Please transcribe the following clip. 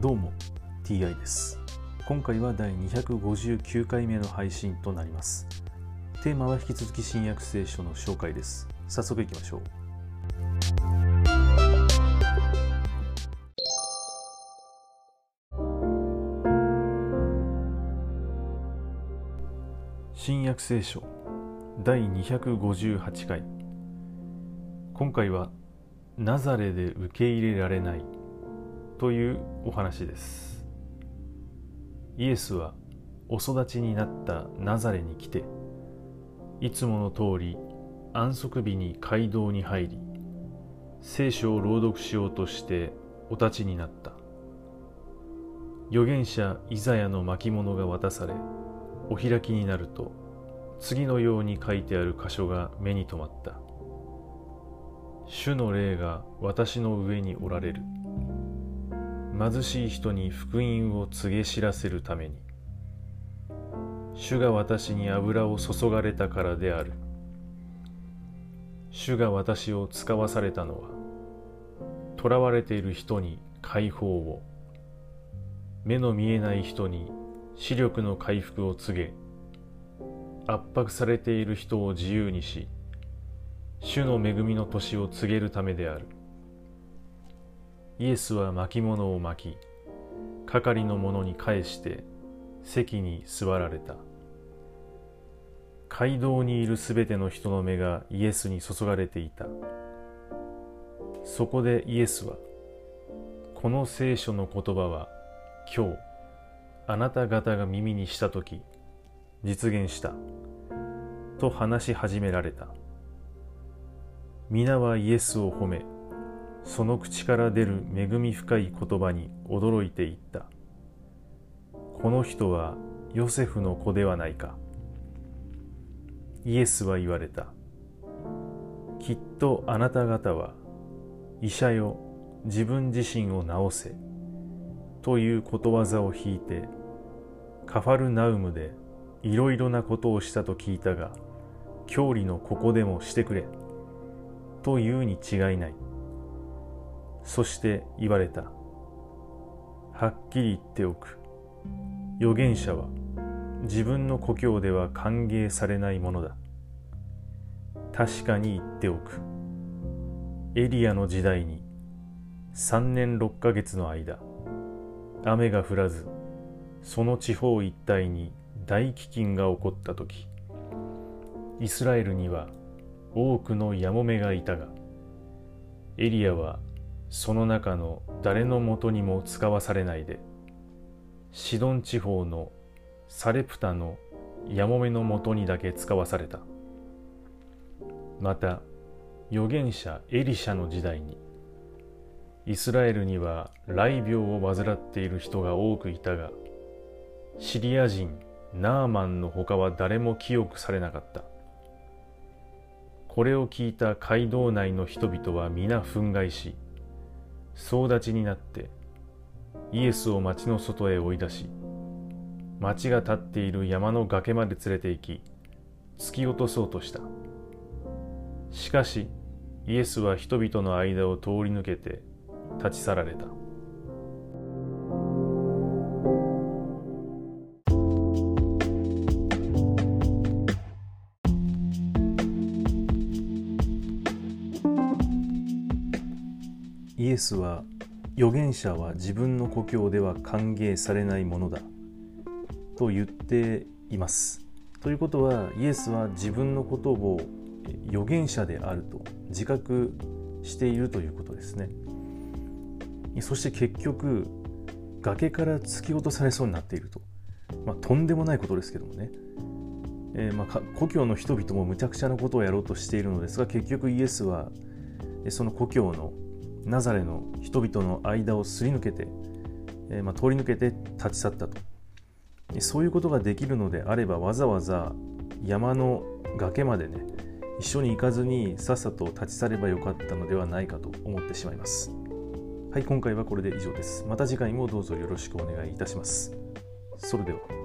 どうも TI です。今回は第259回目の配信となります。テーマは引き続き新約聖書の紹介です。早速いきましょう。新約聖書第258回。今回はナザレで受け入れられないというお話です。イエスはお育ちになったナザレに来ていつもの通り安息日に街道に入り聖書を朗読しようとしてお立ちになった。預言者イザヤの巻物が渡されお開きになると次のように書いてある箇所が目に留まった。主の霊が私の上におられる。貧しい人に福音を告げ知らせるために。主が私に油を注がれたからである。主が私を使わされたのは囚われている人に解放を。目の見えない人に視力の回復を告げ圧迫されている人を自由にし主の恵みの年を告げるためである。イエスは巻物を巻き係の者に返して席に座られた。街道にいるすべての人の目がイエスに注がれていた。そこでイエスはこの聖書の言葉は今日あなた方が耳にしたとき実現した。と話し始められた。皆はイエスを褒めその口から出る恵み深い言葉に驚いていった。この人はヨセフの子ではないか。イエスは言われた。きっとあなた方は医者よ自分自身を治せということわざを引いてカファルナウムでいろいろなことをしたと聞いたが教理のここでもしてくれというに違いない。そして言われた。はっきり言っておく。預言者は自分の故郷では歓迎されないものだ。確かに言っておく。エリアの時代に3年6ヶ月の間、雨が降らず、その地方一帯に大飢饉が起こった時、イスラエルには多くのヤモメがいたが、エリアはその中の誰のもとにも使わされないでシドン地方のサレプタのヤモメのもとにだけ使わされた。また預言者エリシャの時代にイスラエルには雷病を患っている人が多くいたがシリア人ナーマンの他は誰も清くされなかった。これを聞いた街道内の人々は皆憤慨し総立ちになってイエスを町の外へ追い出し町が立っている山の崖まで連れて行き突き落とそうとした。しかしイエスは人々の間を通り抜けて立ち去られた。イエスは預言者は自分の故郷では歓迎されないものだと言っています。ということはイエスは自分のことを預言者であると自覚しているということですね。そして結局崖から突き落とされそうになっていると、まあ、とんでもないことですけどもね、えー、まあ故郷の人々もむちゃくちゃなことをやろうとしているのですが結局イエスはその故郷のナザレの人々の間をすり抜けて、えー、まあ、通り抜けて立ち去ったと。そういうことができるのであればわざわざ山の崖までね一緒に行かずにさっさと立ち去ればよかったのではないかと思ってしまいます。はい今回はこれで以上です。また次回もどうぞよろしくお願いいたします。それでは。